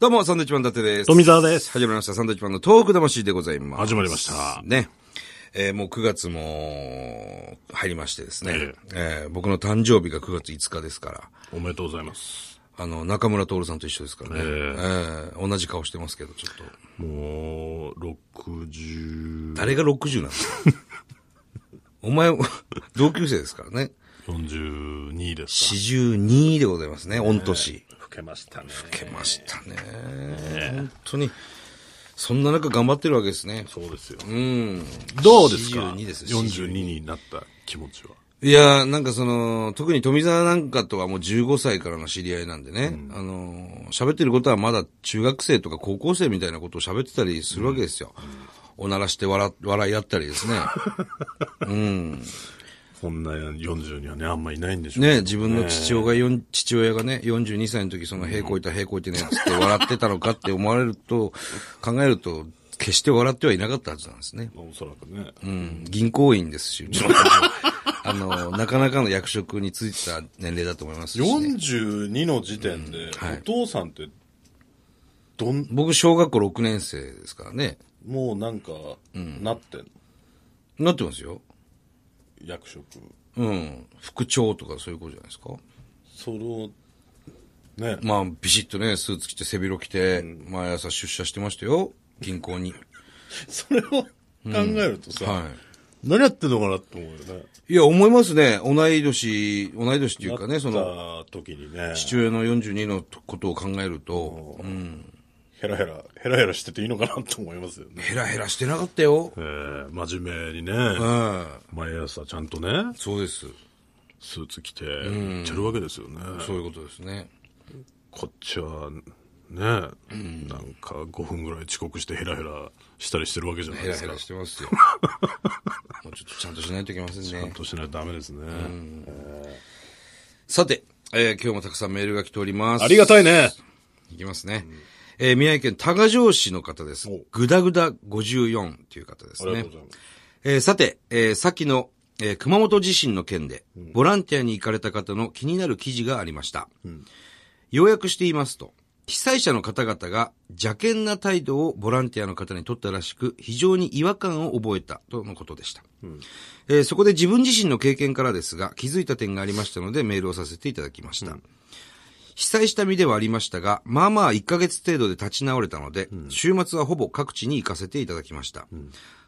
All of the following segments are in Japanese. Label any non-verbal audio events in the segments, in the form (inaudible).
どうも、サンドウィッチマン伊達です。富澤です始まりました、サンドウィッチマンのトーク魂でございます。始まりましたね。えーもう9月も入りましてですね。ええー僕の誕生日が9月5日ですから。おめでとうございます。あの、中村徹さんと一緒ですからね。えええー同じ顔してますけど、ちょっと。もう、60、誰が60なんですか？(laughs) お前、同級生ですからね。42です42でございますね、御年。か。老けましたね。老けましたね。本当に。そんな中頑張ってるわけですね。そうですよ。うん。どうですか？42です ?42 になった気持ちは。いやー、なんかその、特に富澤なんかとはもう15歳からの知り合いなんでね、あのー、喋ってることはまだ中学生とか高校生みたいなことを喋ってたりするわけですよ。おならして笑、笑い合ったりですね。こんな40にはね、あんまいないんでしょうけどね、自分の父親がよん、父親がね、42歳の時その、平行いた平行いてね、つって笑ってたのかって思われると、考えると、決して笑ってはいなかったはずなんですね。おそらくね。うん、銀行員ですし、(laughs) あの、なかなかの役職についてた年齢だと思いますし、ね。42の時点で、はいお父さんって、どん、僕、小学校6年生ですからね。もうなんか、なってんの？なってますよ。役職。うん。副長とかそういうことじゃないですか？それを、ね。まあ、ビシッとね、スーツ着て背広着て、毎朝出社してましたよ。銀行に。それを考えるとさ、は何やってんのかなって思うよね。い。いや、思いますね。同い年、同い年っていうかね、その、時にね、父親の42のことを考えると、うん。ヘラヘラ、ヘラヘラしてていいのかなと思いますよね。ヘラヘラしてなかったよ。えー、真面目にね、うん。毎朝ちゃんとね、そうです。スーツ着て、行ってるわけですよね。そういうことですね。こっちは、ね、なんか5分ぐらい遅刻してヘラヘラしたりしてるわけじゃないですか。ヘラヘラしてますよ。(laughs) もうちょっとちゃんとしないといけませんね。ちゃんとしないとダメですね。さて、えー今日もたくさんメールが来ております。ありがたいね。いきますね。えー宮城県多賀城市の方ですお。ぐだぐだ54という方ですねありがとう。ございます。えーさて、えーさっきの、えー熊本地震の件で、ボランティアに行かれた方の気になる記事がありました。要約して言いますと、被災者の方々が邪険な態度をボランティアの方に取ったらしく、非常に違和感を覚えたとのことでした。えーそこで自分自身の経験からですが、気づいた点がありましたのでメールをさせていただきました。被災した身ではありましたが、まあまあ1ヶ月程度で立ち直れたので、週末はほぼ各地に行かせていただきました。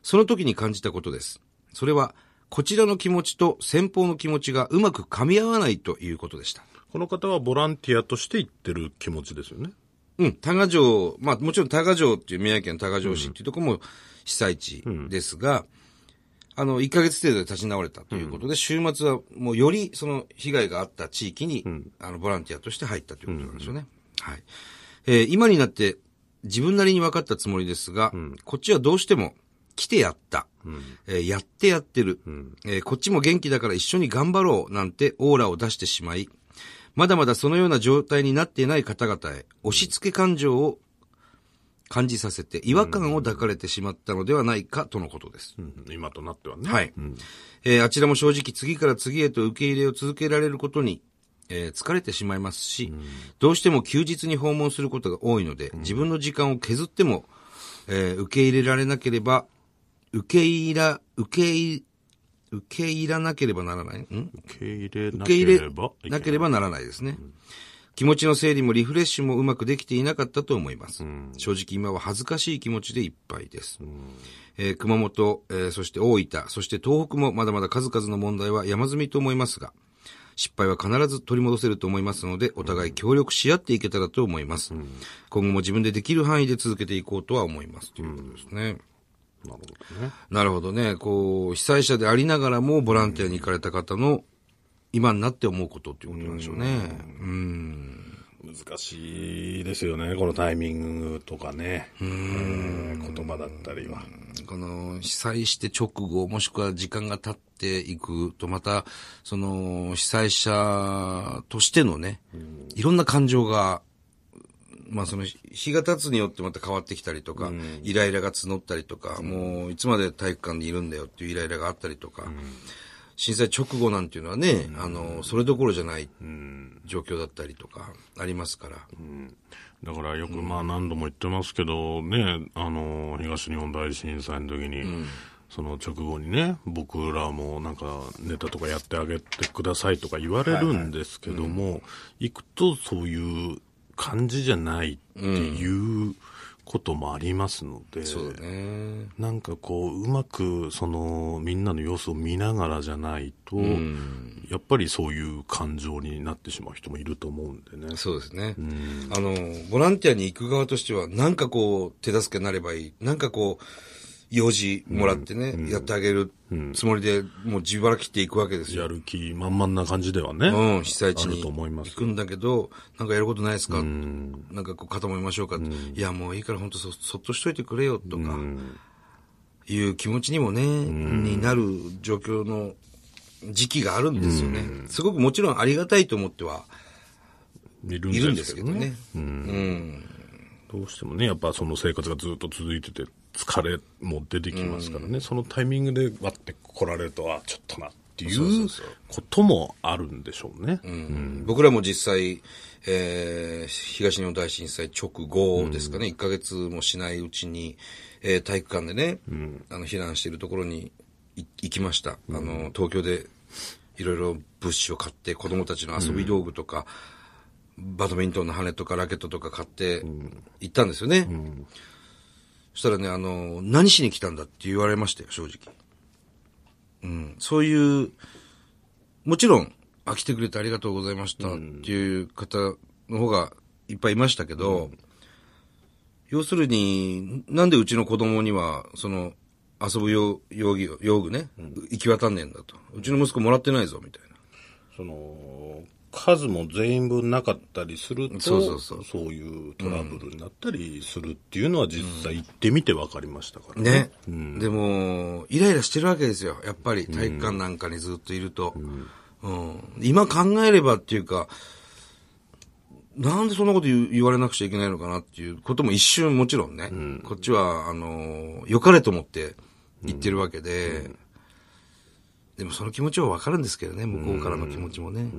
その時に感じたことです。それは、こちらの気持ちと先方の気持ちがうまく噛み合わないということでした。この方はボランティアとして行ってる気持ちですよね。うん、多賀城、まあもちろん多賀城っていう宮城県多賀城市っていうところも被災地ですが、あの、1ヶ月程度で立ち直れたということで、週末はもうよりその被害があった地域に、あの、ボランティアとして入ったということなんですよね。はい。えー今になって自分なりに分かったつもりですが、こっちはどうしても来てやった。えーやってやってる、えーこっちも元気だから一緒に頑張ろうなんてオーラを出してしまい、まだまだそのような状態になっていない方々へ押し付け感情を感じさせて違和感を抱かれてしまったのではないかとのことです。うん今となってはね。はい。えーあちらも正直次から次へと受け入れを続けられることに、えー疲れてしまいますし、どうしても休日に訪問することが多いので、自分の時間を削っても、えー受け入れられなければ、受け入ら、受け入、受け入らなければならない？ん？受け入れな受け入れば。いけないなければならないですね。気持ちの整理もリフレッシュもうまくできていなかったと思います。正直今は恥ずかしい気持ちでいっぱいです。えー熊本、えーそして大分、そして東北もまだまだ数々の問題は山積みと思いますが、失敗は必ず取り戻せると思いますので、お互い協力し合っていけたらと思います。今後も自分でできる範囲で続けていこうとは思います。ということですね。なるほどね。なるほどね。こう、被災者でありながらもボランティアに行かれた方の今になって思うことっていうことなんでしょうね。うん。難しいですよね、このタイミングとかね。えー言葉だったりは。この被災して直後、もしくは時間が経っていくと、また、その被災者としてのね、いろんな感情が、まあその日が経つによってまた変わってきたりとか、イライラが募ったりとか、もういつまで体育館にいるんだよっていうイライラがあったりとか、震災直後なんていうのはね、あの、それどころじゃない状況だったりとか、ありますから。だからよくまあ何度も言ってますけど、ね、あの、東日本大震災の時に、その直後にね、僕らもなんかネタとかやってあげてくださいとか言われるんですけども、行くとそういう感じじゃないっていうこともありますので、そうだね。なんかこう、うまくそのみんなの様子を見ながらじゃないと、やっぱりそういう感情になってしまう人もいると思うんでね。そうですね。あの、ボランティアに行く側としては、なんかこう、手助けになればいい。なんかこう、用事もらってね、やってあげるつもりで、もう自腹切っていくわけですよ。やる気満々な感じではね。うん、被災地に行くんだけど、なんかやることないですか？なんかこう肩もみましょうかいや、もういいから本当そそっとしといてくれよとか、いう気持ちにもね、になる状況の時期があるんですよね。すごくもちろんありがたいと思ってはいるんですけどね。。うん。どうしてもね、やっぱその生活がずっと続いてて、疲れも出てきますからね、そのタイミングで割って来られると、あ、ちょっとなっていそうこともあるんでしょうね。僕らも実際、えー東日本大震災直後ですかね、1ヶ月もしないうちに、えー体育館でね、あの避難しているところにい行きました。あの、東京でいろいろ物資を買って、子供たちの遊び道具とか、バドミントンの羽とかラケットとか買って行ったんですよね。そしたらね、あの、何しに来たんだって言われましたよ、正直。うん、そういう、もちろん、あ、来てくれてありがとうございましたっていう方の方がいっぱいいましたけど、要するに、なんでうちの子供には、その、遊ぶ用用具用具ね、行き渡んねえんだと。うちの息子もらってないぞ、みたいな。その、数も全員分なかったりすると、そうそうそう。いうトラブルになったりするっていうのは実際行ってみて分かりましたからね。でも、イライラしてるわけですよ。やっぱり。体育館なんかにずっといると。うん。今考えればっていうか、なんでそんなこと言われなくちゃいけないのかなっていうことも一瞬もちろんね、こっちは、あの、良かれと思って言ってるわけで、でもその気持ちはわかるんですけどね、向こうからの気持ちもね。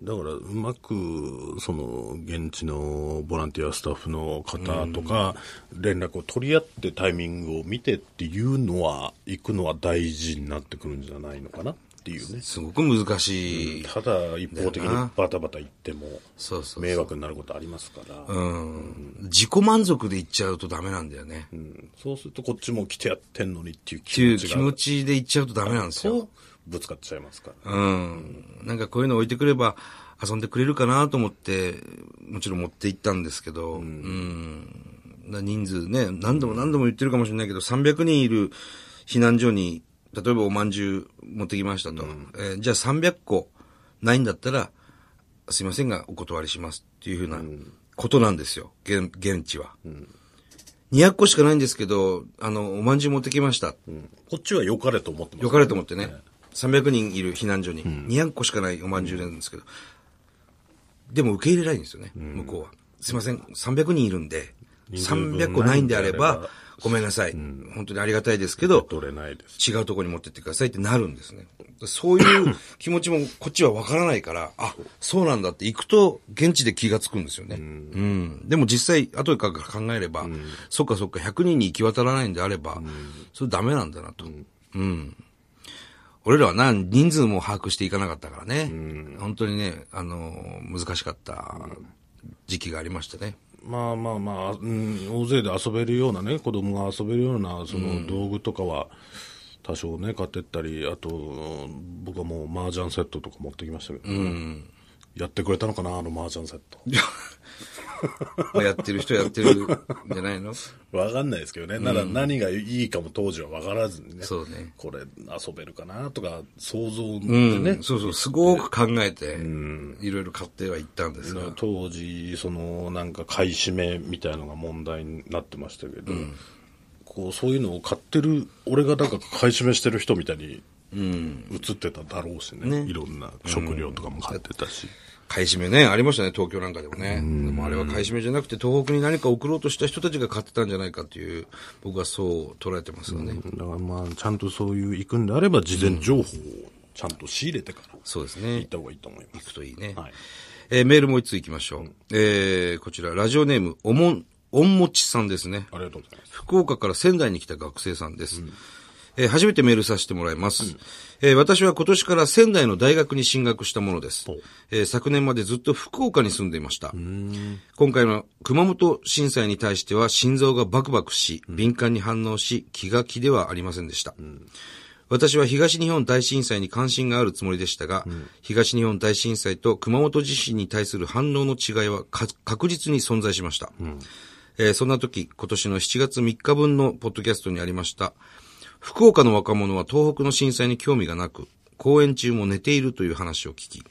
だから、うまく、その、現地のボランティアスタッフの方とか、連絡を取り合ってタイミングを見てっていうのは、行くのは大事になってくるんじゃないのかなっていうね。すごく難しい。ただ、一方的にバタバタ行っても、そうそう迷惑になることありますから、うん。自己満足で言っちゃうとダメなんだよね。うんそうするとこっちも来てやってんのにっていう気持ちが、気持ちで言っちゃうとダメなんですよ。とぶつかっちゃいますから。うん。なんかこういうの置いてくれば遊んでくれるかなと思って、もちろん持って行ったんですけど、うん。な人数ね、何度も何度も言ってるかもしれないけど、300人いる避難所に、例えばお饅頭持ってきましたと。えーじゃあ300個ないんだったら、すいませんがお断りしますっていうふうなことなんですよ、現現地は。200個しかないんですけど、あの、お饅頭持ってきました。こっちは良かれと思ってます、よかれと思ってね、300人いる避難所に、200個しかないお饅頭なんですけど、でも受け入れないんですよね、向こうは。すいません、300人いるんで、人数分300個ないんであれば、ごめんなさい、本当にありがたいですけど、取れないです。違うところに持ってってくださいってなるんですね。そういう (coughs) 気持ちもこっちはわからないから、あ、そうなんだって行くと現地で気がつくんですよね。うん。でも実際、後から考えれば、そっかそっか100人に行き渡らないんであれば、それダメなんだなと。うん。俺らは何、人数も把握していかなかったからね。本当にね、あの、難しかった時期がありましたね。まあまあまあ、うん、大勢で遊べるようなね、子供が遊べるような、その道具とかは、多少ね、買ってったり、あと、僕はもう麻雀セットとか持ってきましたけど、やってくれたのかな、あの麻雀セット。(laughs) まあやってる人やってるんじゃないの？(laughs) わかんないですけどね。なら何がいいかも当時はわからずにね。そうねこれ遊べるかなとか、想像でうんね。そうそう、すごく考えて、いろいろ買ってはいったんですが。当時、その、なんか買い占めみたいのが問題になってましたけど、こう、そういうのを買ってる、俺がなんか買い占めしてる人みたいに、映ってただろうしね。いろんな食料とかも買ってたし。買い占めね、ありましたね、東京なんかでもね。でもあれは買い占めじゃなくて、東北に何か送ろうとした人たちが買ってたんじゃないかっていう、僕はそう捉えてますがね。だからまあ、ちゃんとそういう行くんであれば、事前情報をちゃんと仕入れてから、そうですね行っ。た方がいいと思います。行くといいね。はい。えーメールもう一つ行きましょう。えーこちら、ラジオネーム、おもん、おんもちさんですね。ありがとうございます。福岡から仙台に来た学生さんです。えー初めてメールさせてもらいます、えー私は今年から仙台の大学に進学したものです。えー昨年までずっと福岡に住んでいました。今回の熊本震災に対しては心臓がバクバクし、敏感に反応し、気が気ではありませんでした。私は東日本大震災に関心があるつもりでしたが、東日本大震災と熊本地震に対する反応の違いはか確実に存在しました。えーそんな時、今年の7月3日分のポッドキャストにありました、福岡の若者は東北の震災に興味がなく、公演中も寝ているという話を聞き、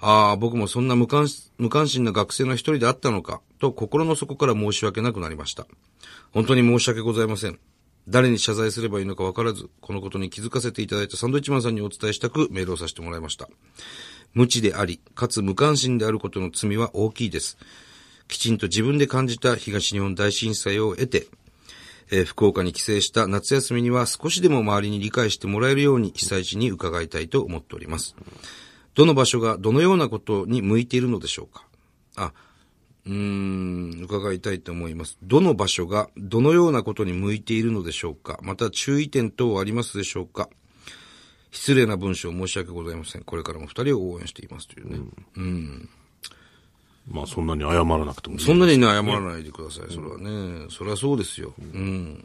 ああ、僕もそんな無関無関心な学生の一人であったのか、と心の底から申し訳なくなりました。本当に申し訳ございません。誰に謝罪すればいいのか分からず、このことに気づかせていただいたサンドイッチマンさんにお伝えしたくメールをさせてもらいました。無知であり、かつ無関心であることの罪は大きいです。きちんと自分で感じた東日本大震災を得て、えー福岡に帰省した夏休みには少しでも周りに理解してもらえるように被災地に伺いたいと思っております。どの場所がどのようなことに向いているのでしょうか？あ、うーん、伺いたいと思います。どの場所がどのようなことに向いているのでしょうか？また注意点等はありますでしょうか？失礼な文章申し訳ございません。これからも二人を応援していますというね。まあ、そんなに謝らなくてもいい。そんなにね、謝らないでください。それはね。それはそうですよ。うん。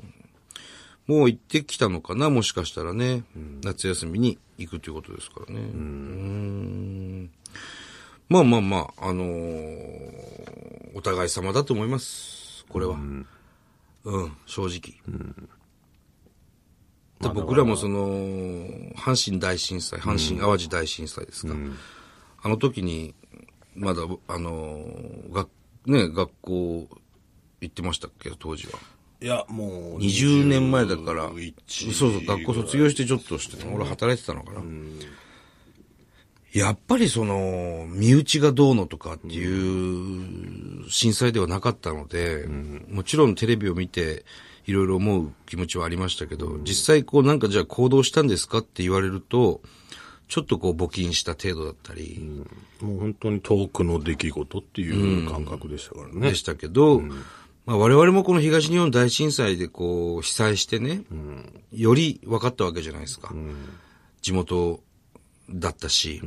もう行ってきたのかなもしかしたらね。夏休みに行くということですからね。うん。まあまあまあ、あのーお互い様だと思います。これは。うん、正直。で僕らもその、阪神大震災、阪神淡路大震災ですか。あの時に、まだ、あの、学、ね、学校行ってましたっけ、当時は。いや、もう。20年前だから、そう21そう、学校卒業してちょっとして、俺働いてたのかな。やっぱりその、身内がどうのとかっていう震災ではなかったので、もちろんテレビを見て、いろいろ思う気持ちはありましたけど、実際こうなんかじゃあ行動したんですかって言われると、ちょっとこう募金した程度だったり、もう本当に遠くの出来事っていう感覚でしたからね。でしたけど、まあ我々もこの東日本大震災でこう被災してね、より分かったわけじゃないですか。地元だったし、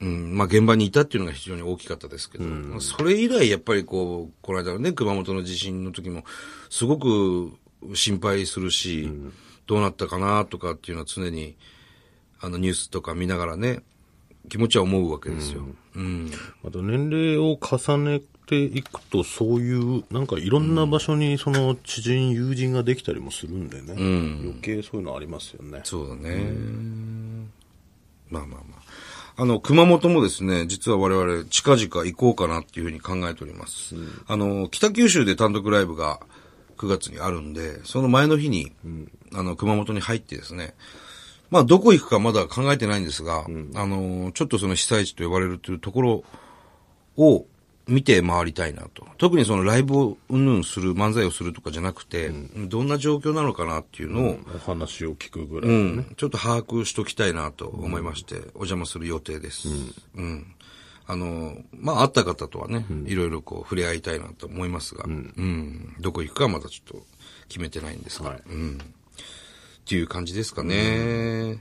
うん、まあ現場にいたっていうのが非常に大きかったですけど、まあそれ以来やっぱりこう、この間のね、熊本の地震の時も、すごく心配するし、どうなったかなとかっていうのは常に、あのニュースとか見ながらね、気持ちは思うわけですよ。うん。また年齢を重ねていくと、そういう、なんかいろんな場所にその知人、友人ができたりもするんでね。余計そういうのありますよね。そうだね。まあまあまあ。あの、熊本もですね、実は我々近々行こうかなっていうふうに考えております。あの、北九州で単独ライブが9月にあるんで、その前の日に、あの、熊本に入ってですね、まあ、どこ行くかまだ考えてないんですが、あの、ちょっとその被災地と呼ばれるというところを見て回りたいなと。特にそのライブをうんぬんする、漫才をするとかじゃなくて、どんな状況なのかなっていうのを、お話を聞くぐらい。うん、ちょっと把握しときたいなと思いまして、お邪魔する予定です。うん。あの、まあ、会った方とはね、いろいろこう触れ合いたいなと思いますが、うん、どこ行くかはまだちょっと決めてないんですが、はい。うん。っていう感じですかね。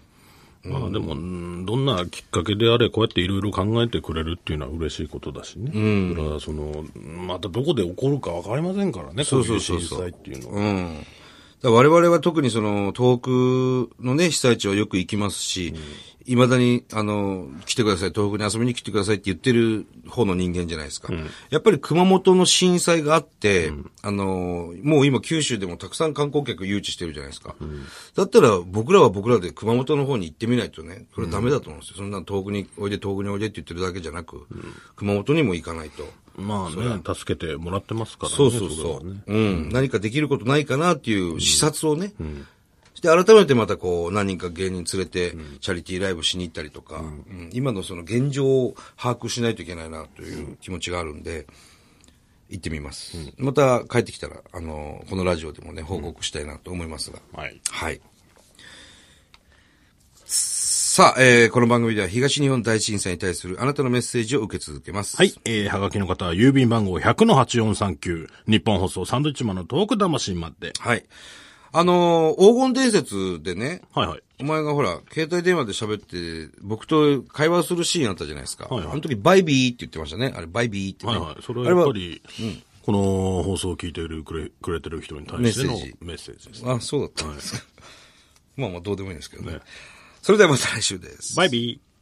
まあでも、うんどんなきっかけであれ、こうやっていろいろ考えてくれるっていうのは嬉しいことだしね。だから、その、またどこで起こるかわかりませんからね、そうそうそうそうこい震災っていうのは。うん。我々は特にその、遠くのね、被災地はよく行きますし、未だに、あの、来てください、東北に遊びに来てくださいって言ってる方の人間じゃないですか。やっぱり熊本の震災があって、あの、もう今九州でもたくさん観光客誘致してるじゃないですか。だったら僕らは僕らで熊本の方に行ってみないとね、それはダメだと思うんですよ。そんな遠くにおいで、遠くにおいでって言ってるだけじゃなく、熊本にも行かないと。まあね、助けてもらってますからね。そうそうそう。ねうん。何かできることないかなっていう視察をね、しで、改めてまたこう、何人か芸人連れて、チャリティーライブしに行ったりとか、うん今のその現状を把握しないといけないなという気持ちがあるんで、行ってみます。また帰ってきたら、あの、このラジオでもね、報告したいなと思いますが。はい。はい。さあ、えー、この番組では東日本大震災に対するあなたのメッセージを受け続けます。はい。えー、はがきの方は郵便番号100-8439、日本放送サンドイッチマンのトーク魂まで。はい。あのー黄金伝説でね、はいはい。お前がほら、携帯電話で喋って、僕と会話するシーンあったじゃないですか。はいはいあの時、バイビーって言ってましたね。あれ、バイビーってね。はいはい。それはやっぱり、この放送を聞いているくれくれてる人に対してのメッセージメッセージです。あ、そうだったんですか。(laughs) まあまあ、どうでもいいんですけどね。それではまた来週です。バイビー。